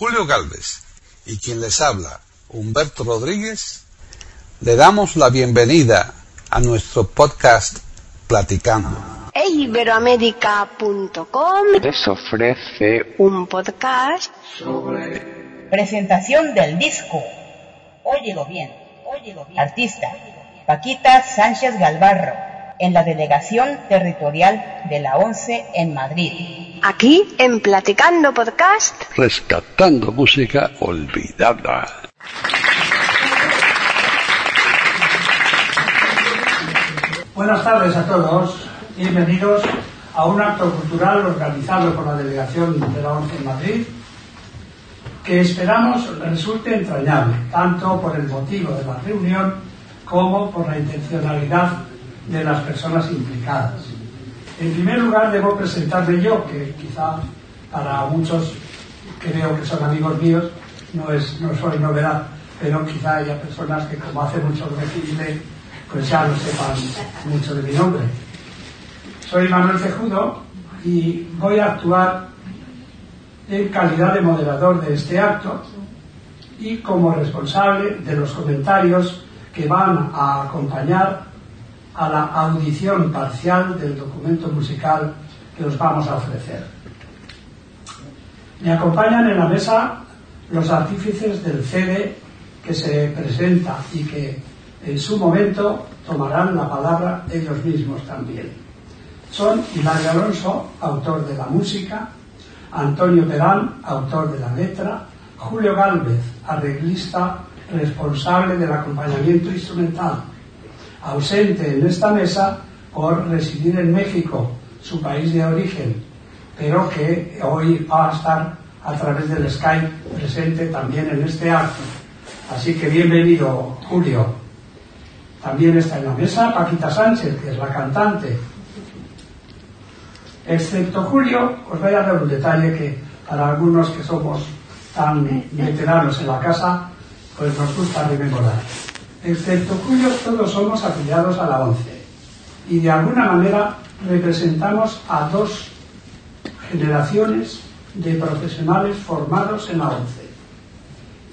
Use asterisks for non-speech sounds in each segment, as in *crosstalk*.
Julio Galvez y quien les habla, Humberto Rodríguez, le damos la bienvenida a nuestro podcast Platicando. Eiberoamérica.com les ofrece un podcast sobre Presentación del disco. Óyelo bien. Óyelo bien. Artista. Paquita Sánchez Galvarro. En la Delegación Territorial de la ONCE en Madrid. aquí en Platicando Podcast. Rescatando música olvidada. Buenas tardes a todos. Bienvenidos a un acto cultural organizado por la Delegación de la ONCE en Madrid que esperamos resulte entrañable, tanto por el motivo de la reunión como por la intencionalidad de las personas implicadas. En primer lugar, debo presentarme yo, que quizá para muchos creo que son amigos míos, no, es, no soy novedad, pero quizá haya personas que como hace mucho que recibirme, pues ya no sepan mucho de mi nombre. Soy Manuel Cejudo y voy a actuar en calidad de moderador de este acto y como responsable de los comentarios que van a acompañar a la audición parcial del documento musical que os vamos a ofrecer. Me acompañan en la mesa los artífices del CD que se presenta y que en su momento tomarán la palabra ellos mismos también. Son Hilario Alonso, autor de la música, Antonio Perán, autor de la letra, Julio Gálvez, arreglista responsable del acompañamiento instrumental, ausente en esta mesa por residir en México, su país de origen, pero que hoy va a estar a través del Skype presente también en este acto. Así que bienvenido, Julio. También está en la mesa Paquita Sánchez, que es la cantante. Excepto Julio, os voy a dar un detalle que para algunos que somos tan veteranos en la casa, pues nos gusta rememorar. Excepto Julio, todos somos afiliados a la ONCE y de alguna manera representamos a dos generaciones de profesionales formados en la ONCE.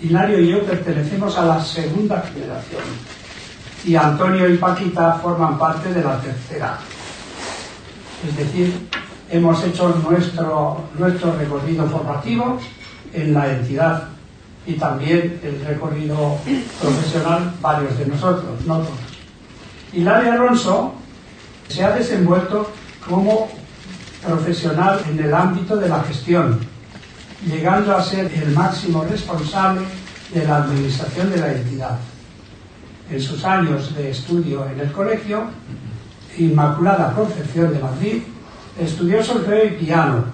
Hilario y yo pertenecemos a la segunda generación y Antonio y Paquita forman parte de la tercera. Es decir, hemos hecho nuestro, nuestro recorrido formativo en la entidad y también el recorrido profesional varios de nosotros, no todos. Hilario Alonso se ha desenvuelto como profesional en el ámbito de la gestión, llegando a ser el máximo responsable de la administración de la entidad. En sus años de estudio en el colegio, Inmaculada Concepción de Madrid, estudió solfeo y piano,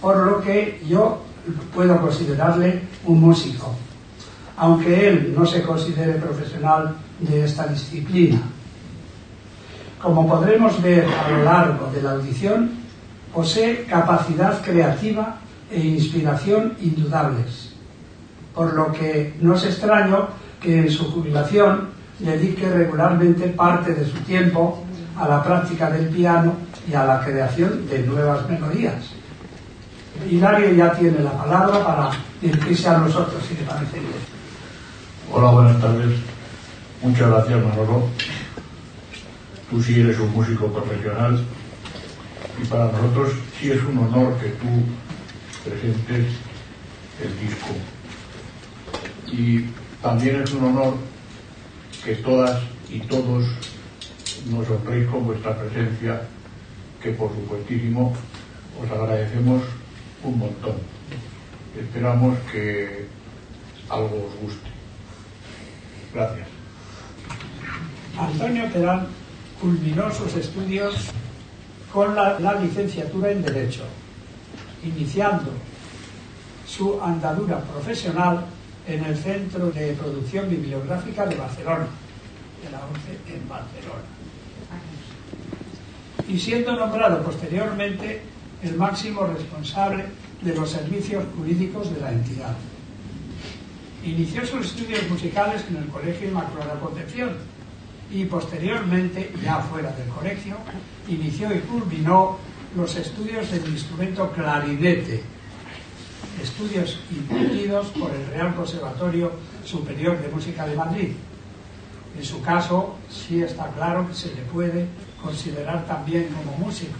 por lo que yo puedo considerarle un músico, aunque él no se considere profesional de esta disciplina. Como podremos ver a lo largo de la audición, posee capacidad creativa e inspiración indudables, por lo que no es extraño que en su jubilación dedique regularmente parte de su tiempo a la práctica del piano y a la creación de nuevas melodías. Hilario ya tiene la palabra para dirigirse a nosotros, si le parece bien. Hola, buenas tardes. Muchas gracias, Manolo. Tú sí eres un músico profesional y para nosotros sí es un honor que tú presentes el disco. Y también es un honor que todas y todos nos honréis con vuestra presencia, que por supuestísimo os agradecemos un montón. Esperamos que algo os guste. Gracias. Antonio Terán culminó sus estudios con la, la licenciatura en Derecho, iniciando su andadura profesional en el Centro de Producción Bibliográfica de Barcelona, de la ONCE en Barcelona. Y siendo nombrado posteriormente el máximo responsable de los servicios jurídicos de la entidad. Inició sus estudios musicales en el Colegio Inmaculada Concepción y posteriormente, ya fuera del colegio, inició y culminó los estudios del instrumento clarinete estudios impartidos por el Real Conservatorio Superior de Música de Madrid. En su caso, sí está claro que se le puede considerar también como músico,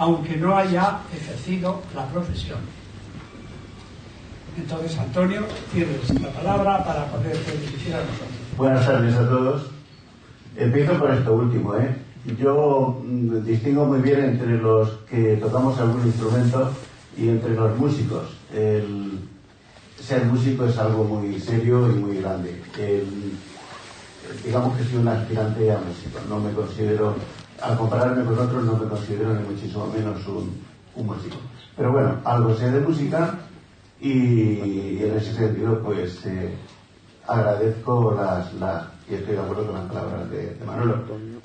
aunque no haya ejercido la profesión. Entonces, Antonio, tienes la palabra para poder dirigir a nosotros. Buenas tardes a todos. Empiezo por esto último, ¿eh? Yo mm, distingo muy bien entre los que tocamos algún instrumento y entre los músicos. El ser músico es algo muy serio y muy grande. Digamos que soy un aspirante a músico. No me considero, al compararme con otros, no me considero ni muchísimo menos un, músico. Pero bueno, algo sé de música y en ese sentido, pues eh, agradezco las, y estoy de acuerdo con las palabras de, de Manolo.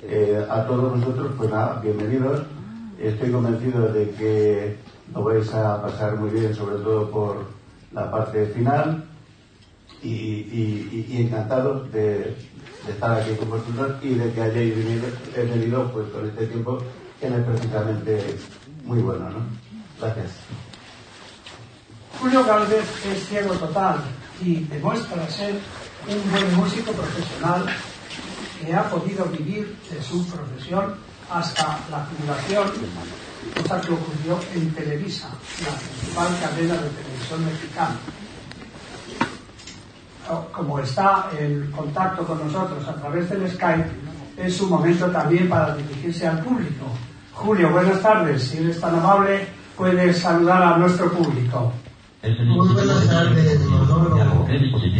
Eh, a todos vosotros, pues nada, bienvenidos. Estoy convencido de que lo vais a pasar muy bien, sobre todo por la parte final. Y, y- y- y encantados de, de estar aquí con vosotros y de que hayáis venido, venido pues con este tiempo que es precisamente muy bueno, ¿no? Gracias. Julio Galvez es ciego total y demuestra ser un buen músico profesional que ha podido vivir de su profesión hasta la jubilación, cosa que ocurrió en Televisa, la principal cadena de televisión mexicana. Como está en contacto con nosotros a través del Skype, es su momento también para dirigirse al público. Julio, buenas tardes. Si eres tan amable, puedes saludar a nuestro público. Muy buenas tardes, Manolo.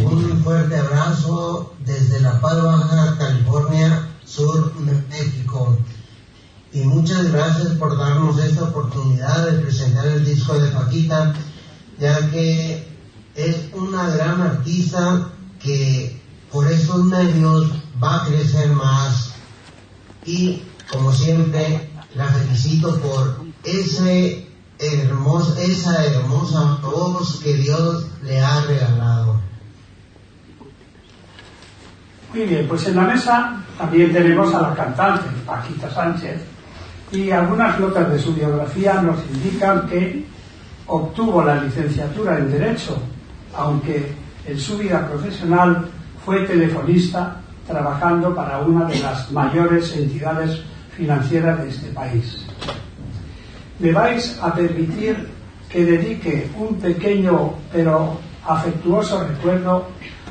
Un fuerte abrazo desde La Paz, Baja California, sur México. Y muchas gracias por darnos esta oportunidad de presentar el disco de Paquita, ya que es una gran artista que por estos medios va a crecer más. Y como siempre, la felicito por ese hermoso, esa hermosa voz que Dios le ha regalado. Muy bien, pues en la mesa también tenemos a la cantante, Paquita Sánchez, y algunas notas de su biografía nos indican que obtuvo la licenciatura en Derecho, aunque en su vida profesional fue telefonista trabajando para una de las mayores entidades financieras de este país. Me vais a permitir que dedique un pequeño pero afectuoso recuerdo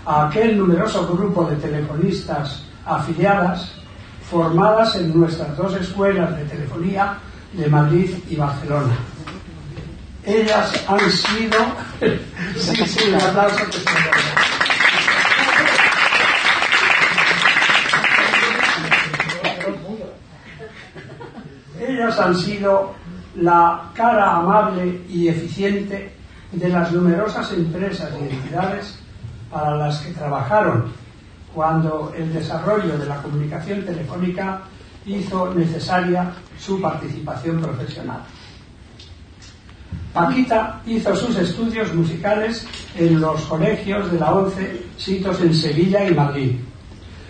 a aquel numeroso grupo de telefonistas afiliadas formadas en nuestras dos escuelas de telefonía de Madrid y Barcelona. Ellas han sido... *laughs* sí, sí. Ellas han sido la cara amable y eficiente de las numerosas empresas y entidades para las que trabajaron cuando el desarrollo de la comunicación telefónica hizo necesaria su participación profesional. Paquita hizo sus estudios musicales en los colegios de la ONCE, sitios en Sevilla y Madrid,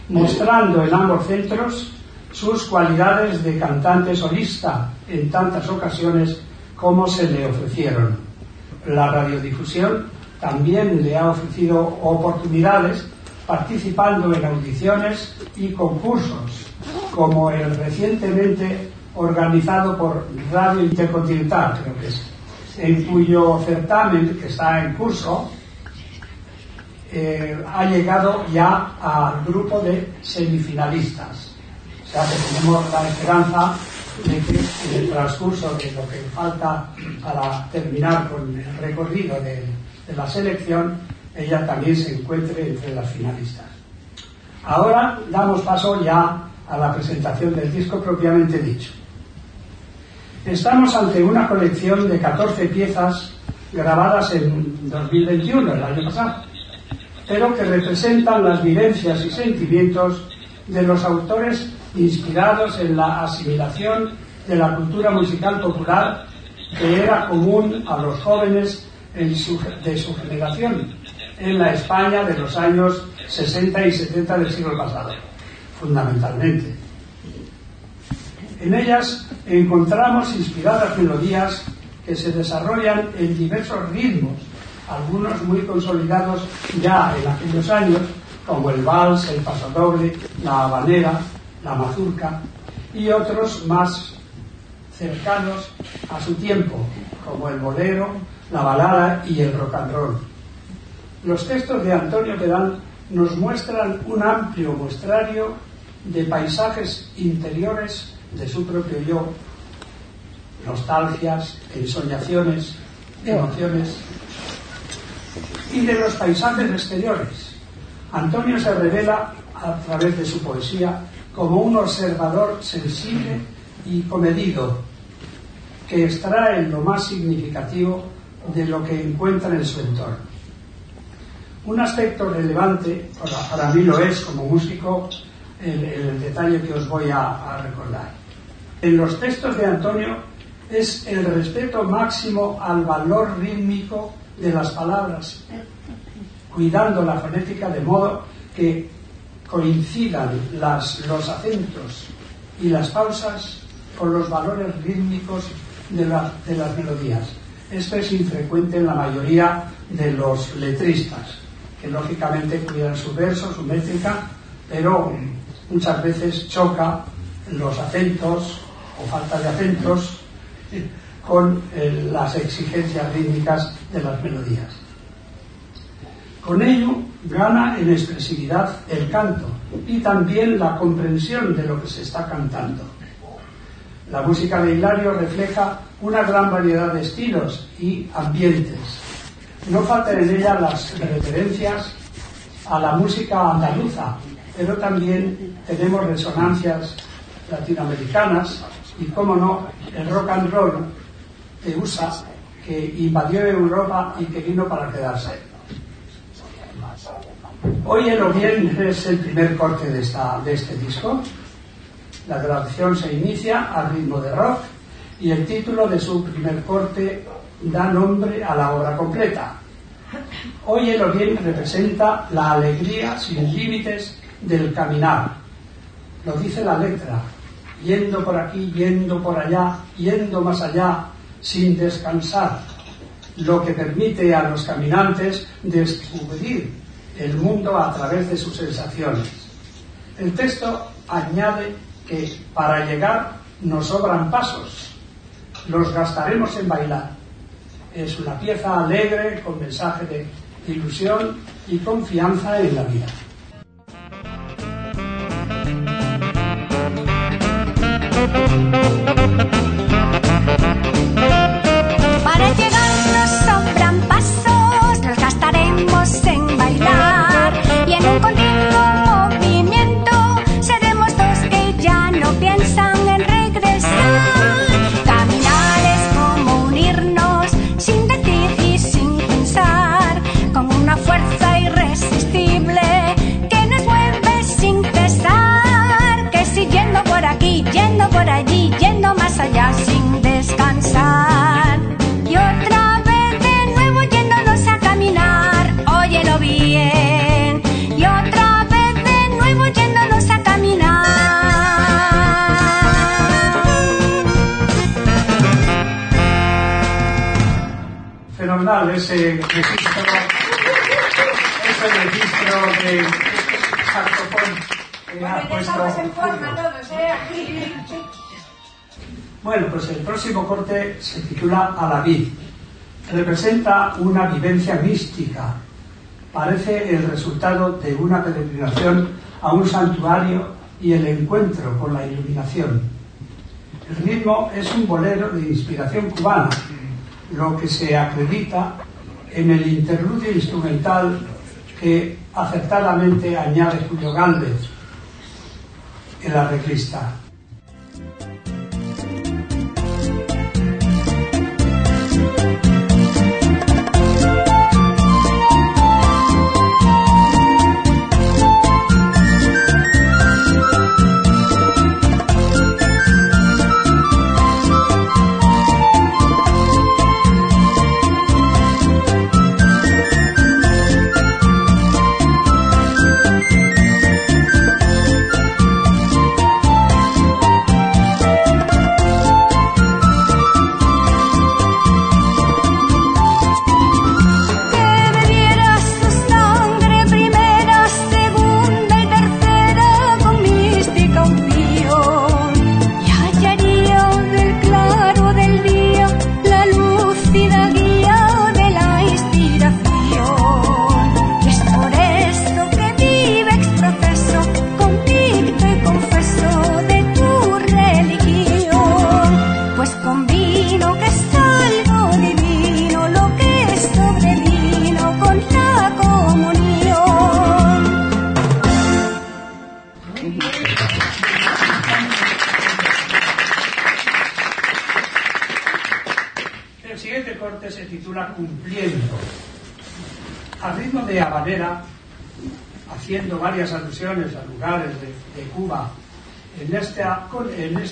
mostrando en ambos centros sus cualidades de cantante solista en tantas ocasiones como se le ofrecieron. La radiodifusión también le ha ofrecido oportunidades participando en audiciones y concursos, como el recientemente organizado por Radio Intercontinental, creo que es, en cuyo certamen, que está en curso, eh, ha llegado ya al grupo de semifinalistas. O sea que tenemos la esperanza de que en el transcurso de lo que falta para terminar con el recorrido de, de la selección, ella también se encuentre entre las finalistas. Ahora damos paso ya a la presentación del disco propiamente dicho. Estamos ante una colección de 14 piezas grabadas en 2021, el año pasado, pero que representan las vivencias y sentimientos de los autores inspirados en la asimilación de la cultura musical popular que era común a los jóvenes de su generación en la España de los años 60 y 70 del siglo pasado, fundamentalmente. En ellas encontramos inspiradas melodías que se desarrollan en diversos ritmos, algunos muy consolidados ya en aquellos años, como el vals, el pasodoble, la habanera, la mazurca, y otros más cercanos a su tiempo, como el bolero, la balada y el rock and roll. Los textos de Antonio Pedán nos muestran un amplio muestrario de paisajes interiores de su propio yo, nostalgias, ensoñaciones, emociones, y de los paisajes exteriores. Antonio se revela a través de su poesía como un observador sensible y comedido que extrae lo más significativo de lo que encuentra en su entorno. Un aspecto relevante, para, mí lo es como músico, el, el detalle que os voy a, recordar. En los textos de Antonio es el respeto máximo al valor rítmico de las palabras, cuidando la fonética de modo que coincidan las, los acentos y las pausas con los valores rítmicos de, de las melodías. Esto es infrecuente en la mayoría de los letristas, que lógicamente cuidan su verso, su métrica, pero muchas veces choca los acentos o falta de acentos con eh, las exigencias rítmicas de las melodías. Con ello gana en expresividad el canto y también la comprensión de lo que se está cantando. La música de Hilario refleja una gran variedad de estilos y ambientes. No faltan en ella las referencias a la música andaluza, pero también tenemos resonancias latinoamericanas y, como no, el rock and roll de USA que invadió Europa y que vino para quedarse. Hoy el bien es el primer corte de, este disco. La grabación se inicia al ritmo de rock y el título de su primer corte da nombre a la obra completa. Hoy el bien representa la alegría sin límites del caminar. Lo dice la letra, yendo por aquí, yendo por allá, yendo más allá, sin descansar, lo que permite a los caminantes descubrir el mundo a través de sus sensaciones. El texto añade que para llegar nos sobran pasos, los gastaremos en bailar. Es una pieza alegre con mensaje de ilusión y confianza en la vida. Allá sin descansar. Y otra vez de nuevo yéndonos a caminar, óyelo bien. Y otra vez de nuevo yéndonos a caminar. Fenomenal ese registro, ese registro de saxofón que ha puesto. Bueno, pues el próximo corte se titula A la vid. Representa una vivencia mística. Parece el resultado de una peregrinación a un santuario y el encuentro con la iluminación. El ritmo es un bolero de inspiración cubana, lo que se acredita en el interludio instrumental que acertadamente añade Julio Gáldez, el arreglista.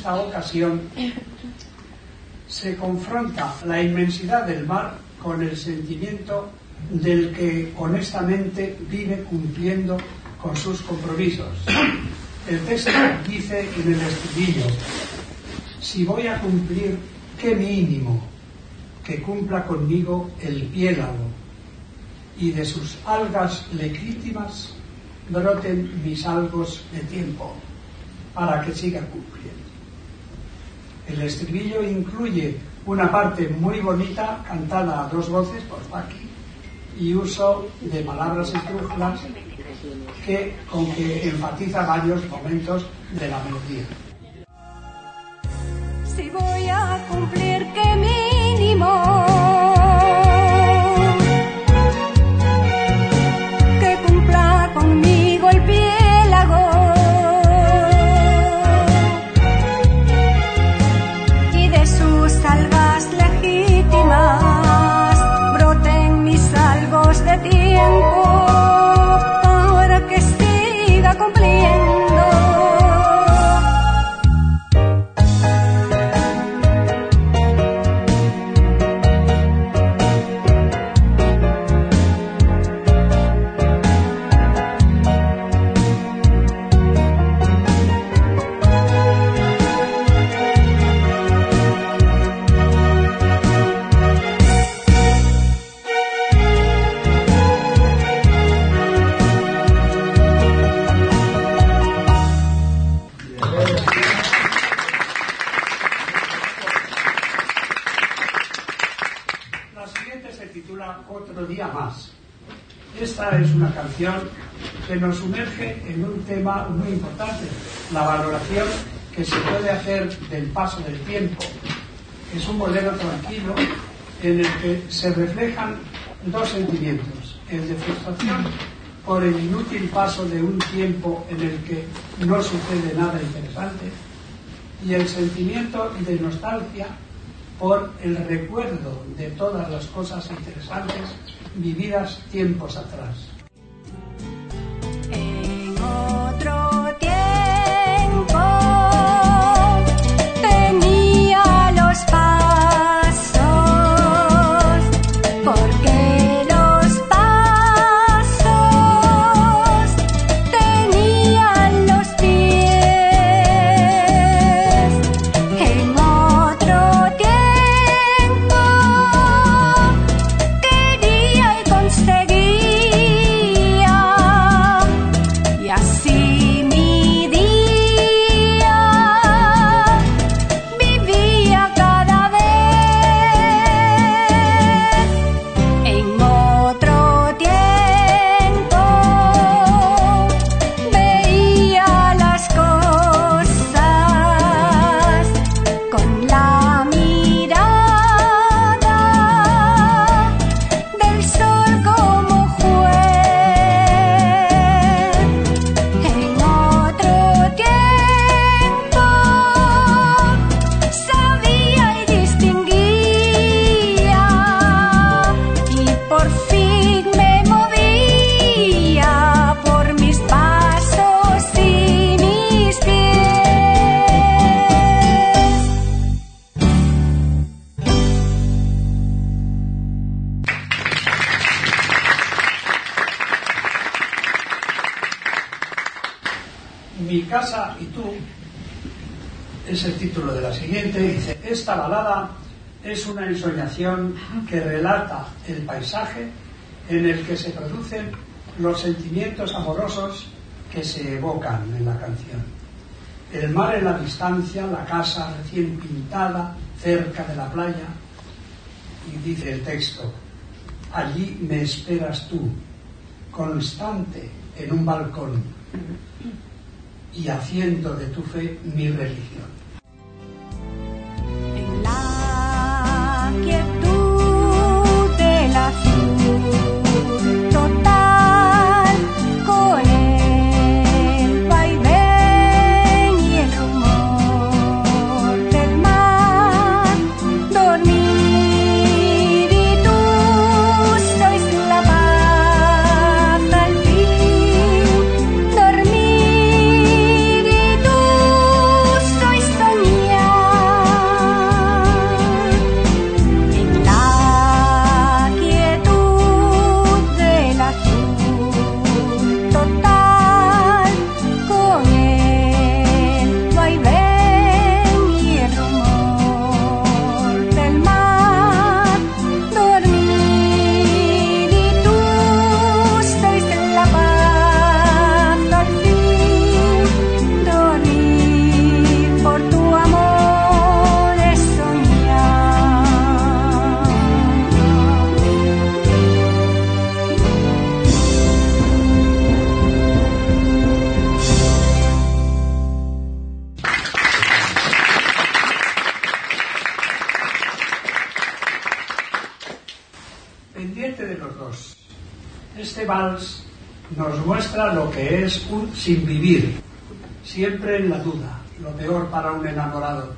Esta ocasión se confronta la inmensidad del mar con el sentimiento del que honestamente vive cumpliendo con sus compromisos. El texto dice en el estribillo, si voy a cumplir, qué mínimo que cumpla conmigo el piélago y de sus algas legítimas broten mis algos de tiempo para que siga cumpliendo. El estribillo incluye una parte muy bonita cantada a dos voces por Paqui y uso de palabras esdrújulas que, con que enfatiza varios momentos de la melodía. Si voy a cumplir, qué mínimo. Muy importante, la valoración que se puede hacer del paso del tiempo. Es un bolero tranquilo en el que se reflejan dos sentimientos, el de frustración por el inútil paso de un tiempo en el que no sucede nada interesante y el sentimiento de nostalgia por el recuerdo de todas las cosas interesantes vividas tiempos atrás. Otro en el que se producen los sentimientos amorosos que se evocan en la canción. El mar en la distancia, la casa recién pintada cerca de la playa. Y dice el texto, allí me esperas tú, constante en un balcón y haciendo de tu fe mi religión. Sin vivir, siempre en la duda, lo peor para un enamorado.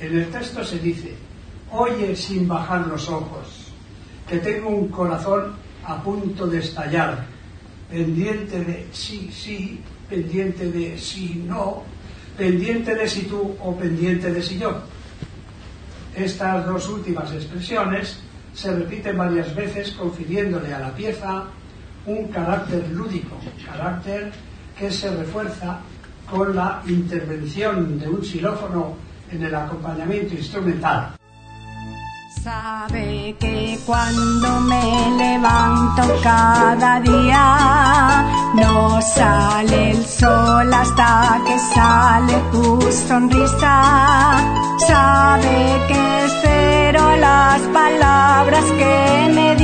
En el texto se dice, oye sin bajar los ojos, que tengo un corazón a punto de estallar, pendiente de sí, sí, pendiente de sí, no, pendiente de si tú o pendiente de si yo. Estas dos últimas expresiones se repiten varias veces confiriéndole a la pieza un carácter lúdico, carácter que se refuerza con la intervención de un xilófono en el acompañamiento instrumental. Sabe que cuando me levanto cada día no sale el sol hasta que sale tu sonrisa. Sabe que espero las palabras que me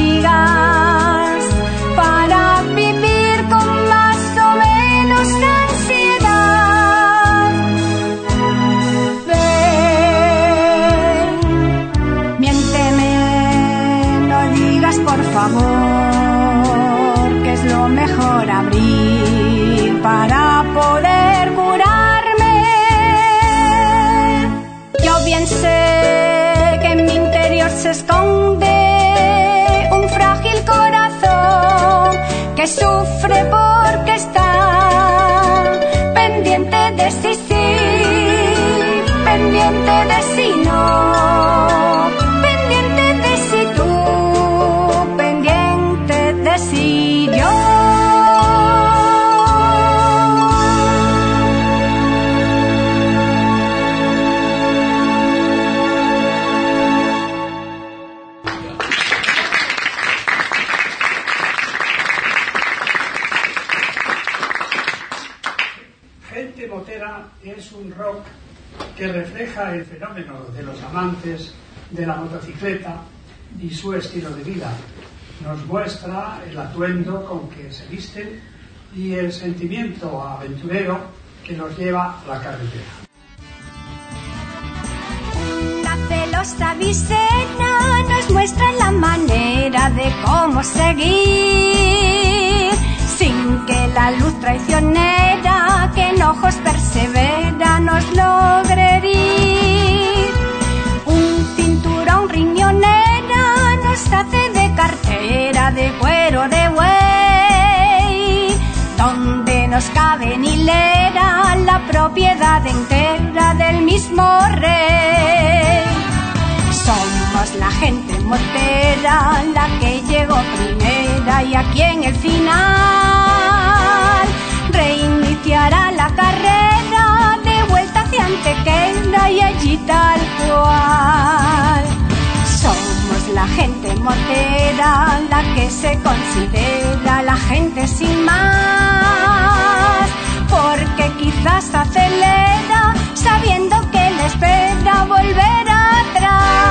la y su estilo de vida. Nos muestra el atuendo con que se visten y el sentimiento aventurero que nos lleva a la carretera. Una celosa visera nos muestra la manera de cómo seguir sin que la luz traicionera que en ojos persevera nos logre herir. De cartera de cuero de buey donde nos cabe en hilera la propiedad entera del mismo rey. Somos la gente motera, la que llegó primera y aquí en el final gente motera, la que se considera la gente sin más, porque quizás acelera sabiendo que le espera volver atrás.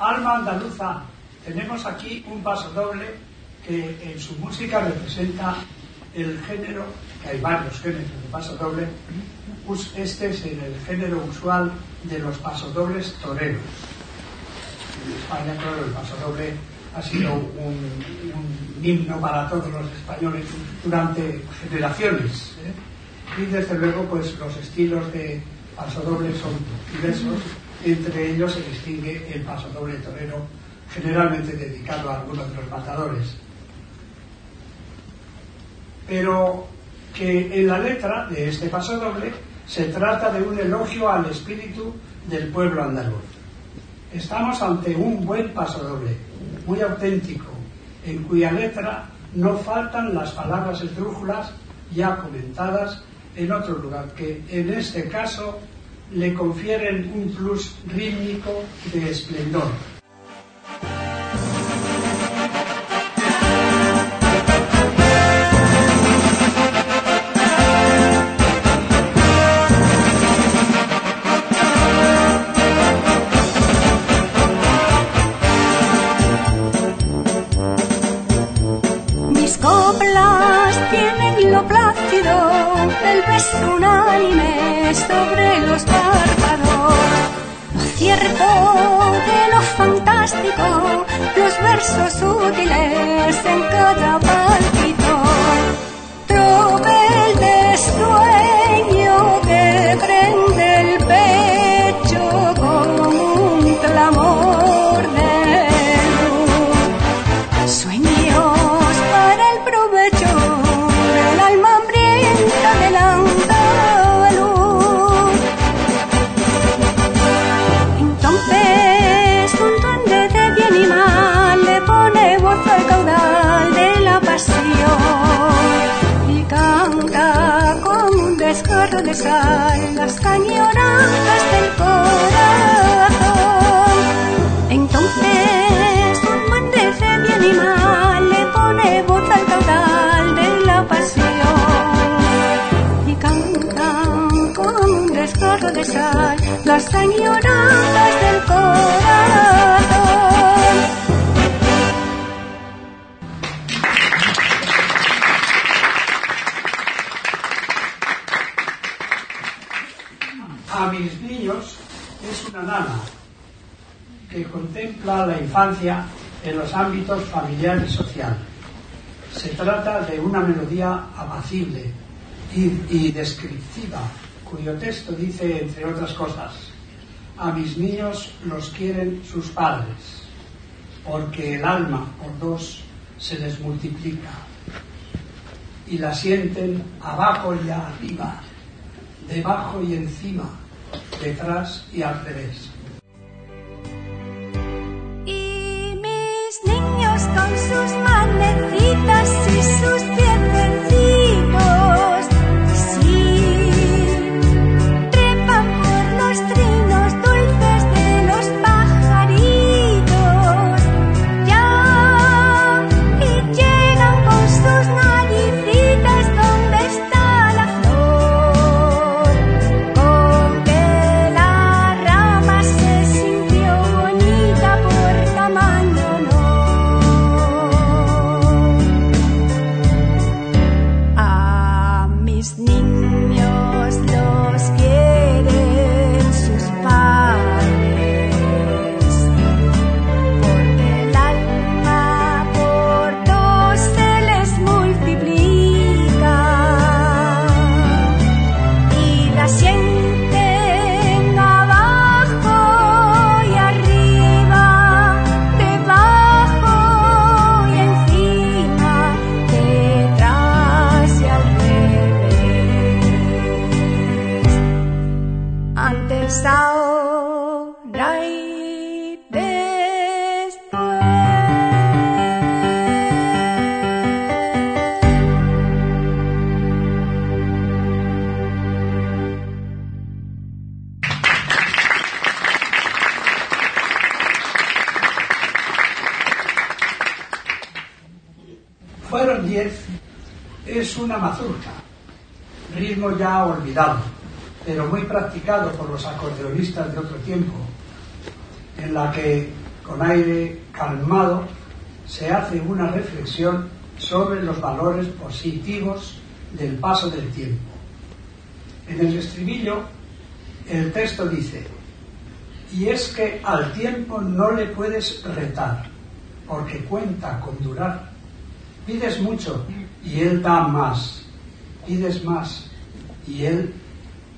Alma andaluza, tenemos aquí un paso doble que en su música representa el género, que hay varios géneros de paso doble, este es el, género usual de los pasodobles toreros. En España, claro, el pasodoble ha sido un, un himno para todos los españoles durante generaciones. ¿eh? Y desde luego, pues los estilos de pasodoble son diversos. Entre ellos se distingue el pasodoble torero, generalmente dedicado a algunos de los matadores. Pero que en la letra de este pasodoble se trata de un elogio al espíritu del pueblo andaluz. Estamos ante un buen pasodoble, muy auténtico, en cuya letra no faltan las palabras esdrújulas ya comentadas en otro lugar, que en este caso le confieren un plus rítmico de esplendor. De lo fantástico, los versos útiles en cada palpito. Las añoranzas del corazón. A mis niños es una nana que contempla la infancia en los ámbitos familiar y social. Se trata de una melodía apacible y descriptiva, cuyo texto dice, entre otras cosas, a mis niños los quieren sus padres, porque el alma por dos se les multiplica y la sienten abajo y arriba, debajo y encima, detrás y al revés. Y mis niños con sus manecitas y sus del paso del tiempo. En el estribillo el texto dice, y es que al tiempo no le puedes retar, porque cuenta con durar. Pides mucho y él da más. Pides más y él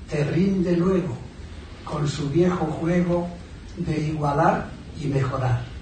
te rinde luego con su viejo juego de igualar y mejorar.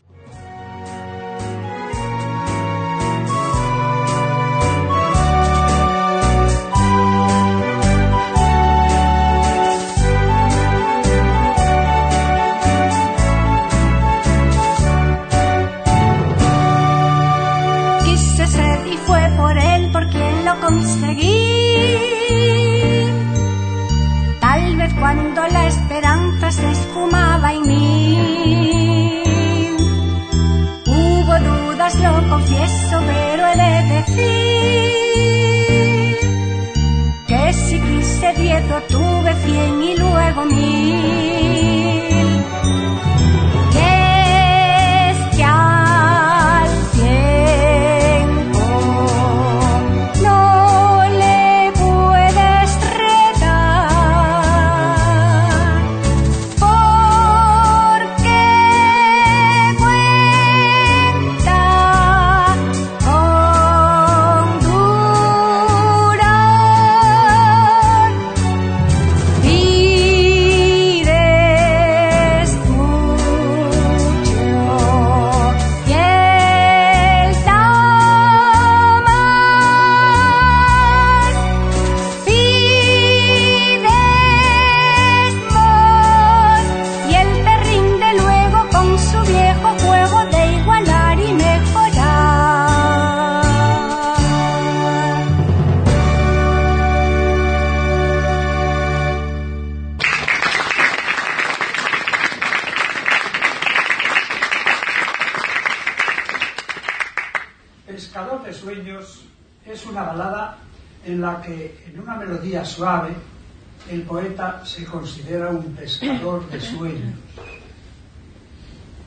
Se considera un pescador de sueños.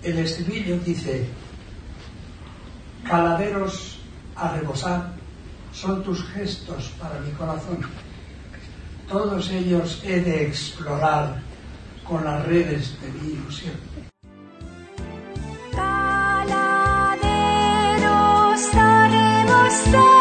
El estribillo dice, caladeros a rebosar son tus gestos para mi corazón. Todos ellos he de explorar con las redes de mi ilusión. Caladeros a rebosar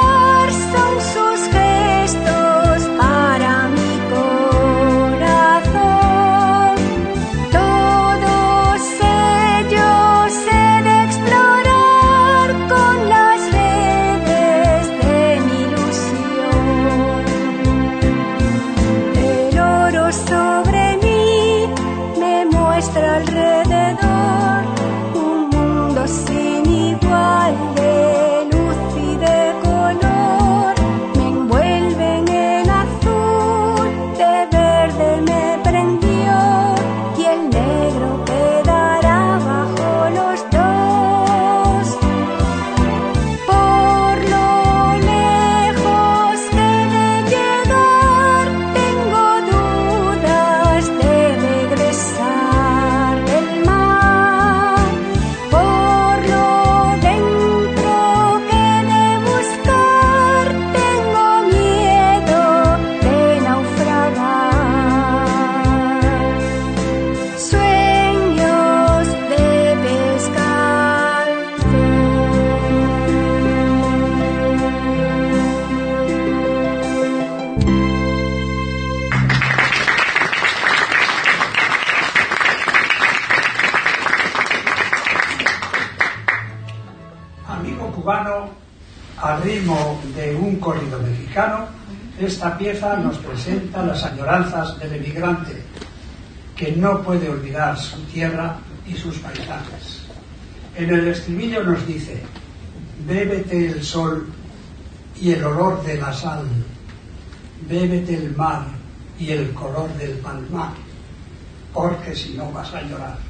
del emigrante, que no puede olvidar su tierra y sus paisajes. En el estribillo nos dice, bébete el sol y el olor de la sal, bébete el mar y el color del palmar, porque si no vas a llorar.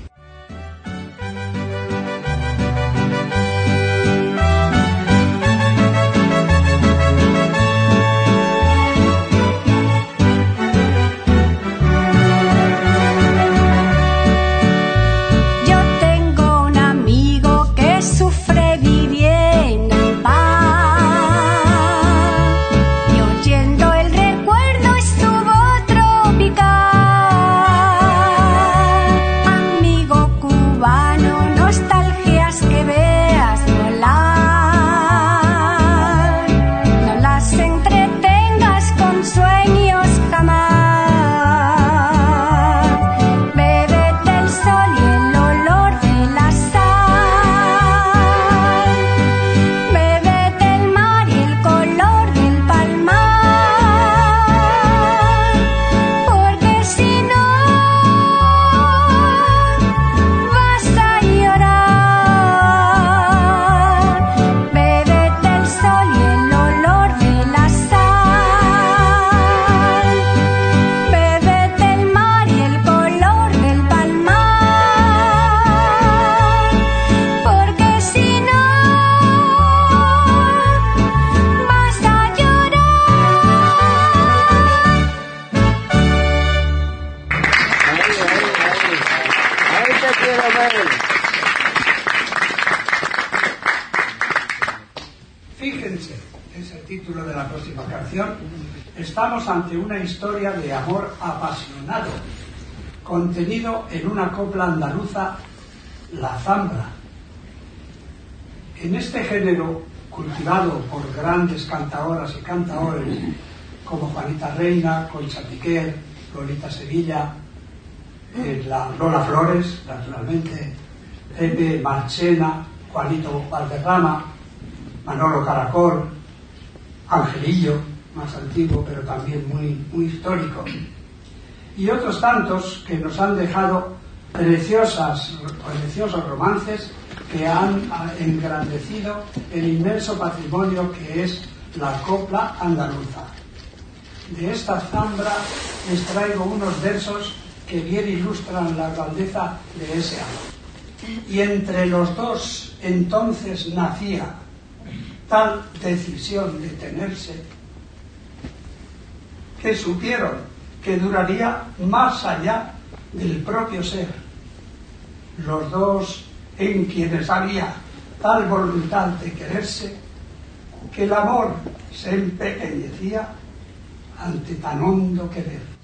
En una copla andaluza, La Zambra. En este género, cultivado por grandes cantaoras y cantaores como Juanita Reina, Concha Piquer, Lolita Sevilla, eh, la Lola Flores, naturalmente, Pepe Marchena, Juanito Valderrama, Manolo Caracol, Angelillo, más antiguo pero también muy, muy histórico, y otros tantos que nos han dejado preciosas, preciosos romances que han ah, engrandecido el inmenso patrimonio que es la copla andaluza. De esta zambra les traigo unos versos que bien ilustran la grandeza de ese amor. Y entre los dos entonces nacía tal decisión de tenerse que supieron que duraría más allá del propio ser. Los dos en quienes había tal voluntad de quererse que el amor se empequeñecía ante tan hondo querer.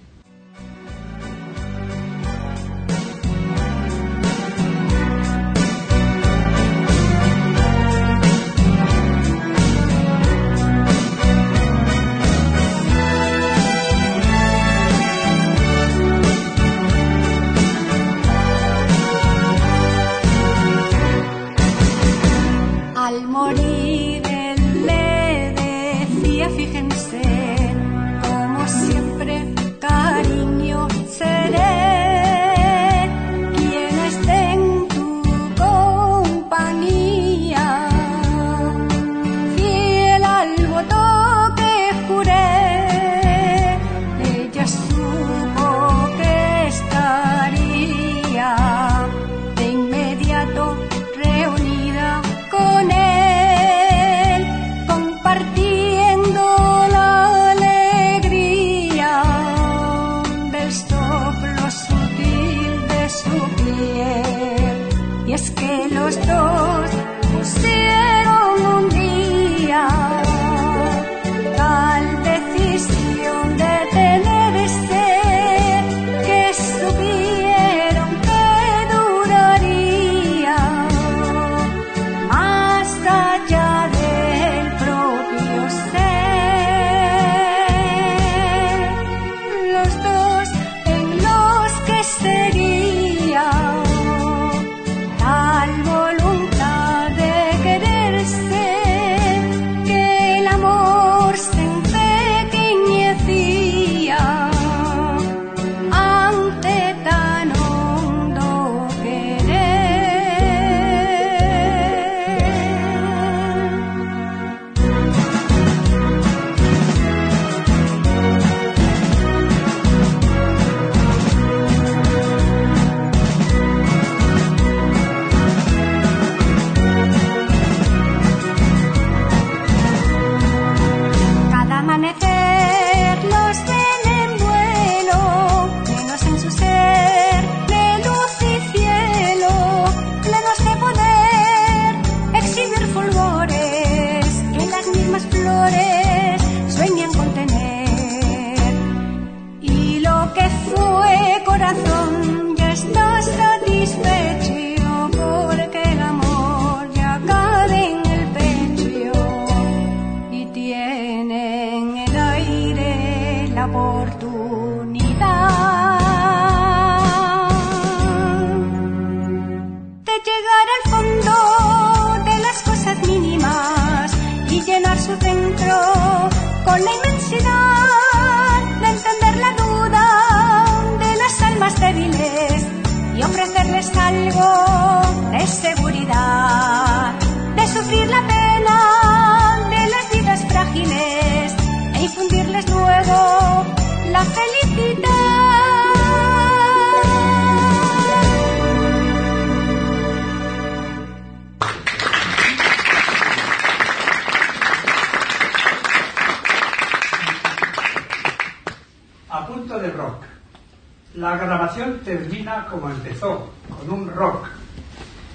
La grabación termina como empezó, con un rock,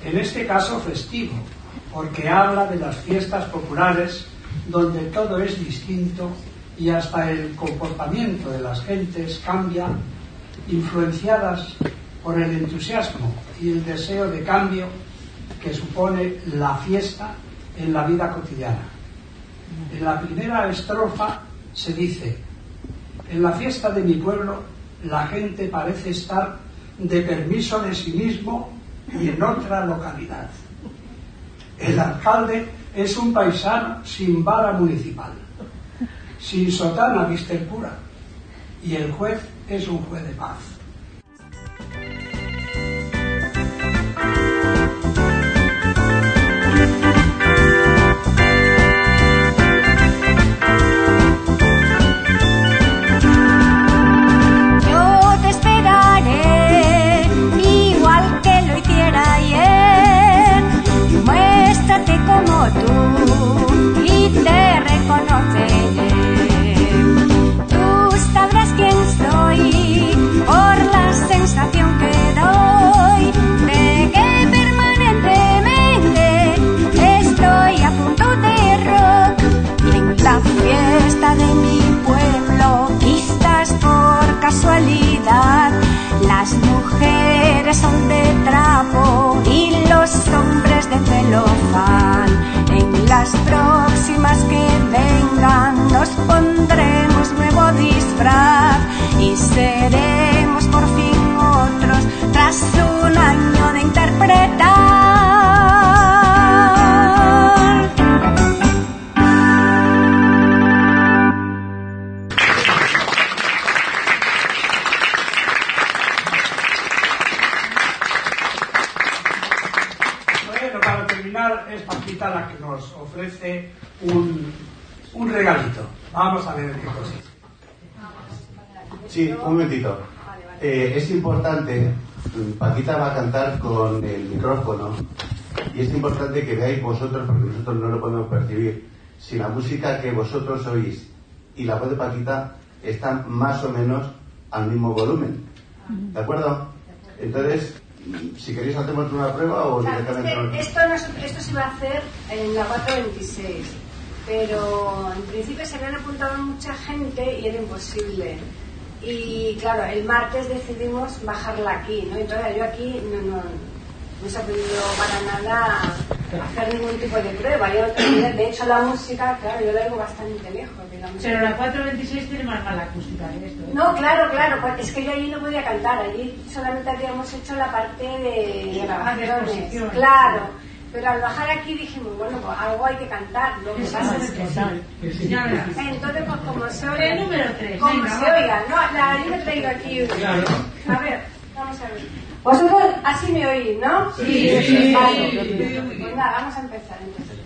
en este caso festivo, porque habla de las fiestas populares donde todo es distinto y hasta el comportamiento de las gentes cambia, influenciadas por el entusiasmo y el deseo de cambio que supone la fiesta en la vida cotidiana. En la primera estrofa se dice, en la fiesta de mi pueblo la gente parece estar de permiso de sí mismo y en otra localidad. El alcalde es un paisano sin vara municipal, sin sotana viste el cura, y el juez es un juez de paz. son de trapo y los hombres de celofán. En las próximas que vengan nos pondremos nuevo disfraz y seremos por fin otros tras un año de interpretar. Momentito. Eh, es importante, Paquita va a cantar con el micrófono y es importante que veáis vosotros, porque nosotros no lo podemos percibir, si la música que vosotros oís y la voz de Paquita están más o menos al mismo volumen. ¿De acuerdo? Entonces, si queréis hacemos una prueba o Claro, directamente... es que esto, no esto se iba a hacer en la 426, pero en principio se habían apuntado mucha gente y era imposible. Y claro, el martes decidimos bajarla aquí, ¿no? Entonces yo aquí no, no, no se ha podido para nada hacer ningún tipo de prueba. Yo de hecho, la música, claro, yo la oigo bastante lejos. la. Pero la 426 tiene más mala acústica que esto. ¿eh? No, claro, claro, pues es que yo allí no podía cantar, allí solamente habíamos hecho la parte de De grabaciones, claro, pero al bajar aquí dijimos, bueno, pues algo hay que cantar, lo que pasa es que sí. Entonces, pues como se El oiga, número tres, como venga, se oiga, no, la, yo me he traído aquí, a ver, vamos a ver. Vosotros así me oís, ¿no? Sí, sí, Vale. sí. Pues nada, vamos a empezar entonces.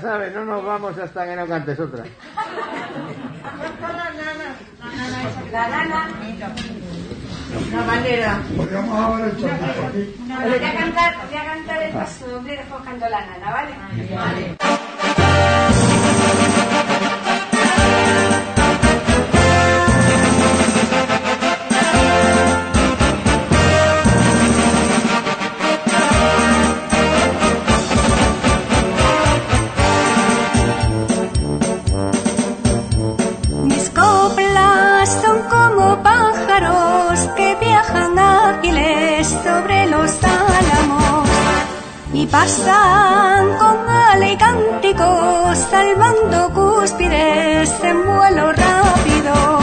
Ya sabes, no nos vamos hasta que no cantes otra. La nana. La bandera. Podríamos haber hecho. Voy a cantar, voy a cantar el paso y después canto la nana, ¿vale? Vale. Pasan con ala y cánticos salvando cúspides en vuelo rápido.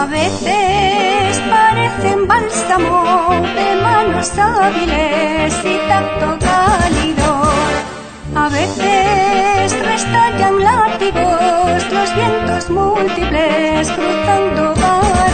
A veces parecen bálsamo de manos hábiles y tacto cálido. A veces restallan látigos los vientos múltiples cruzando páramos.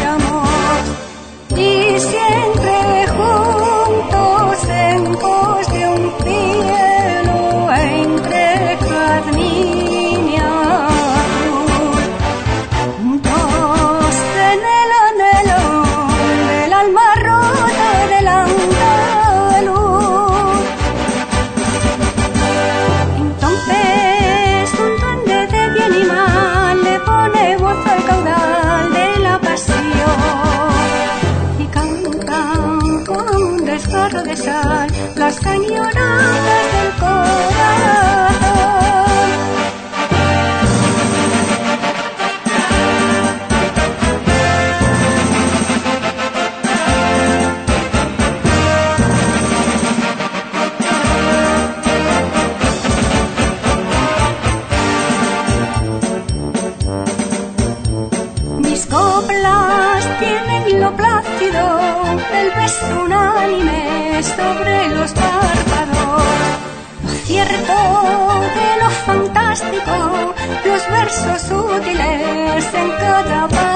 Versos útiles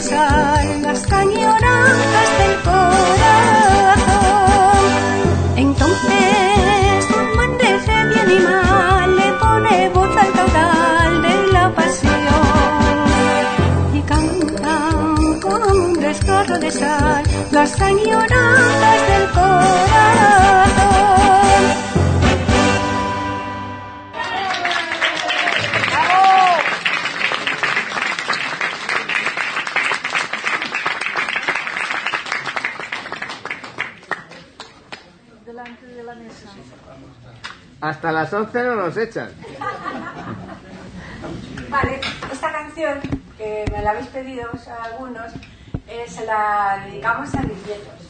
sal las cañonadas del corazón. Entonces un duende de bien y mal le pone voz al caudal de la pasión y canta con un desgarro de sal las añoranzas del corazón. Las 11 no nos echan. Vale, esta canción, que me la habéis pedido algunos, eh, se la dedicamos a mis nietos.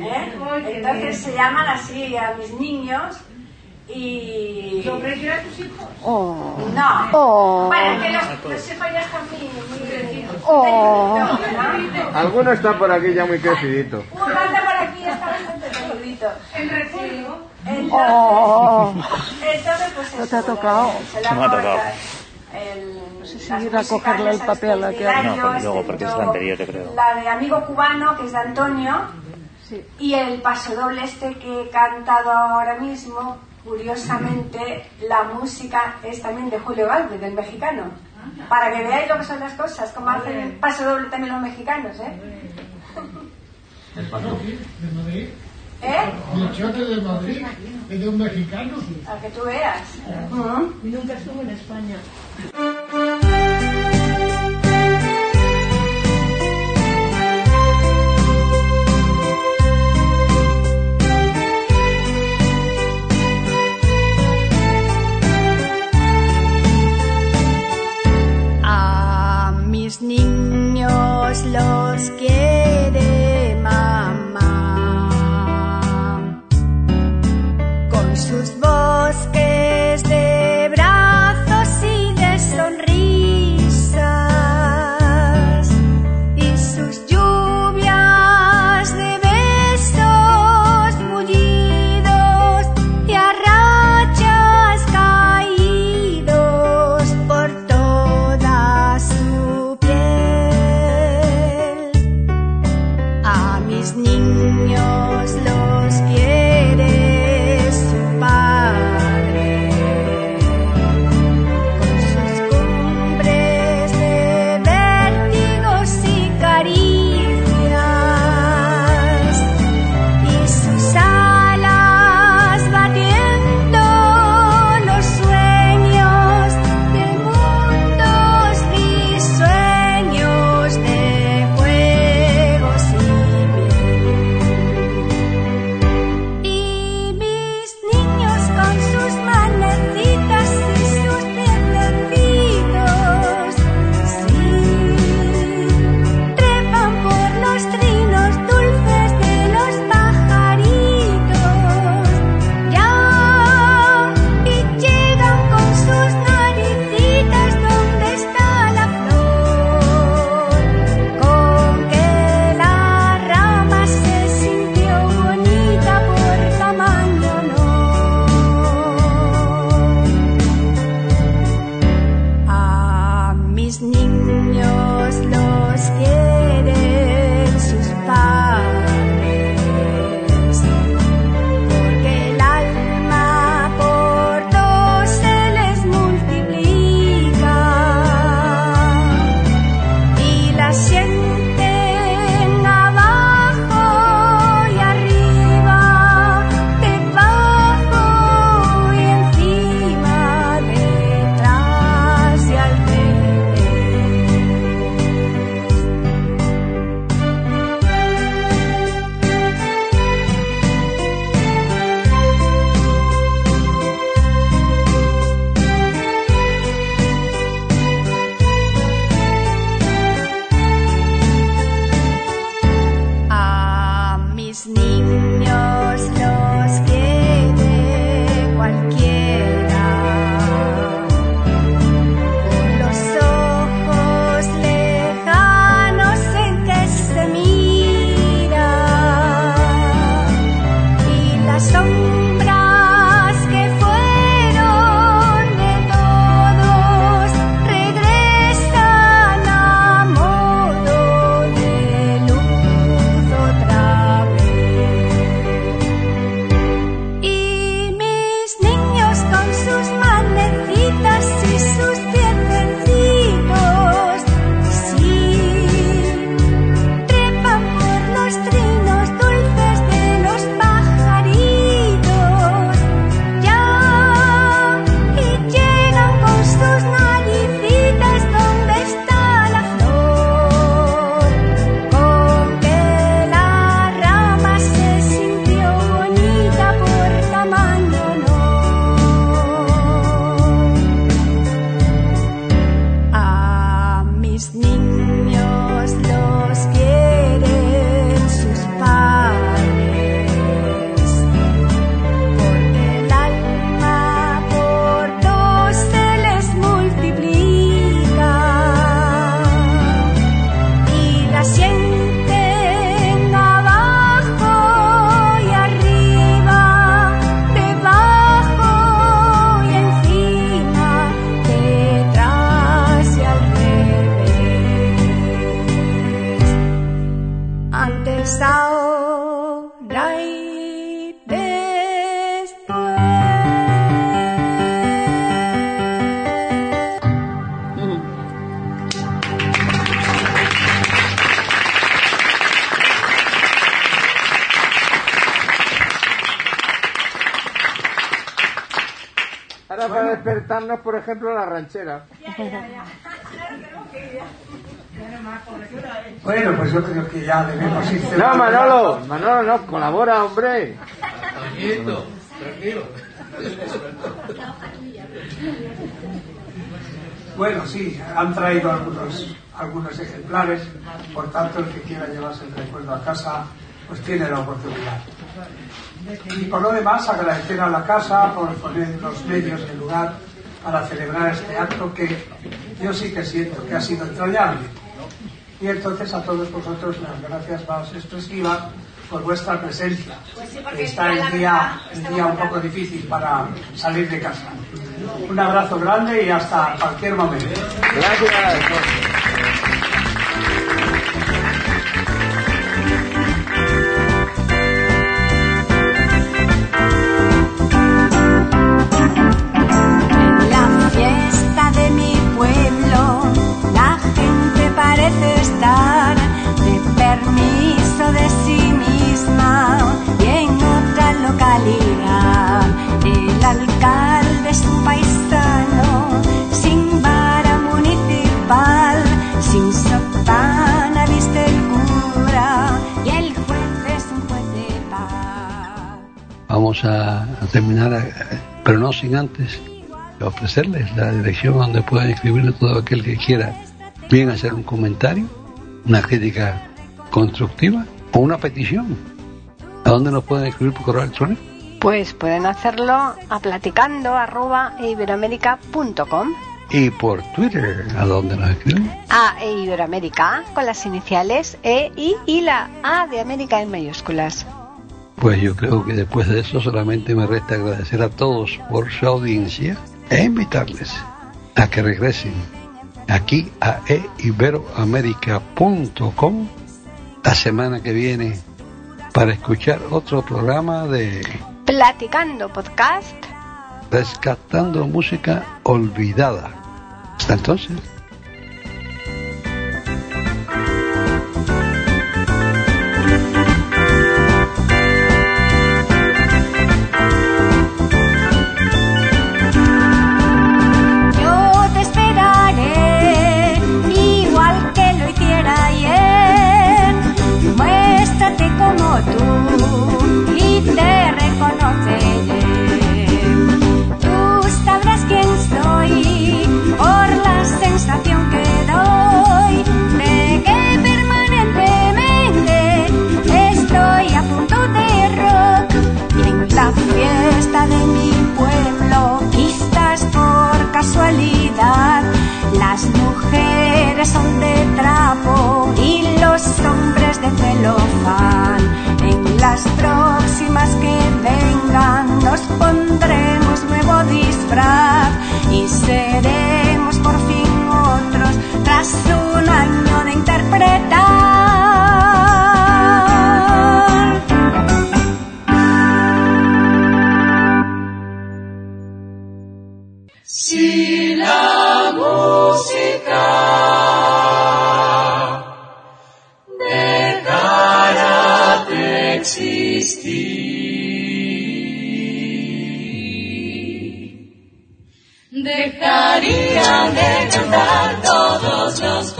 ¿eh? Entonces se llaman así a mis niños y... ¿Lo prefieres a tus hijos? No. Oh. Bueno, que los, los hijos ya están muy... muy Oh. ¿no? Alguno está por aquí ya muy crecidito. Uno anda por aquí está bastante peludito. El recibo. Entonces, Oh. entonces, pues No te ha tocado. se me ha tocado. el- No sé si ir a cogerle el papel a que- No, porque luego, porque es la anterior, yo creo. La de Amigo Cubano, que es de Antonio, Sí. y el pasodoble este que he cantado ahora mismo, curiosamente, la música es también de Julio Galvez, del mexicano. Para que veáis lo que son las cosas, como hacen el pasodoble también los mexicanos, ¿eh? de Madrid. ¿Eh? Bichote de Madrid, es de un mexicano. A que tú veas. Ujú. Y nunca estuvo en España. A mis niños los quiere despertarnos, por ejemplo, la ranchera. Bueno, pues yo creo que ya debemos ir No. Manolo, Manolo, no, colabora, hombre. Tranquilo, tranquilo. Bueno, sí, han traído algunos, algunos ejemplares, por tanto el que quiera llevarse el recuerdo a casa, pues tiene la oportunidad. Y por lo demás, agradecer a la casa por poner los medios en lugar para celebrar este acto que yo sí que siento que ha sido entrañable. Y entonces a todos vosotros las gracias más expresivas por vuestra presencia. Pues Está el día, el día un poco difícil para salir de casa. Un abrazo grande y hasta cualquier momento. Gracias. Permiso de sí misma y en otra localidad. El alcalde es un paisano sin vara municipal, sin sotana viste el cura y el juez es un juez de paz. Vamos a, terminar, eh, pero no sin antes ofrecerles la dirección donde pueden escribirle todo aquel que quiera, bien hacer un comentario, una crítica constructiva o una petición. ¿A dónde nos pueden escribir por correo electrónico? Pues pueden hacerlo a platicando arroba iberoamérica.com Y por Twitter, ¿a dónde nos escriben? a Iberoamérica con las iniciales E, I y la A de América en mayúsculas. Pues yo creo que después de eso solamente me resta agradecer a todos por su audiencia e invitarles a que regresen aquí a eiberoamerica.com la semana que viene para escuchar otro programa de Platicando podcast. Rescatando Música Olvidada. Hasta entonces. Son de trapo y los hombres de celofán. En las próximas que vengan nos pondremos nuevo disfraz y seremos por fin otros tras un año de interpretar. Dejarían de cantar todos los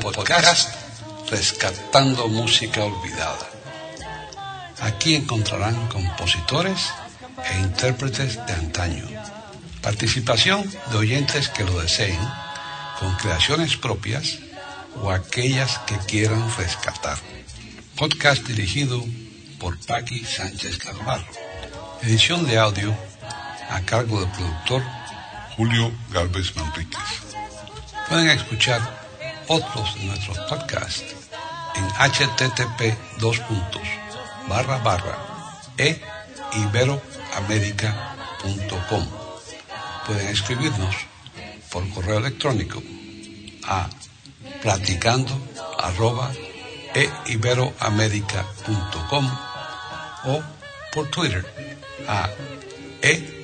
Podcast, rescatando música olvidada. Aquí encontrarán compositores e intérpretes de antaño. Participación de oyentes que lo deseen, con creaciones propias o aquellas que quieran rescatar. Podcast dirigido por Paqui Sánchez Carvalho. Edición de audio a cargo del productor Julio Galvez Manríquez. Pueden escuchar otros de nuestros podcasts en http dos puntos, barra barra e iberoamerica.com. Pueden escribirnos por correo electrónico a platicando arroba eiberoamerica.com o por Twitter a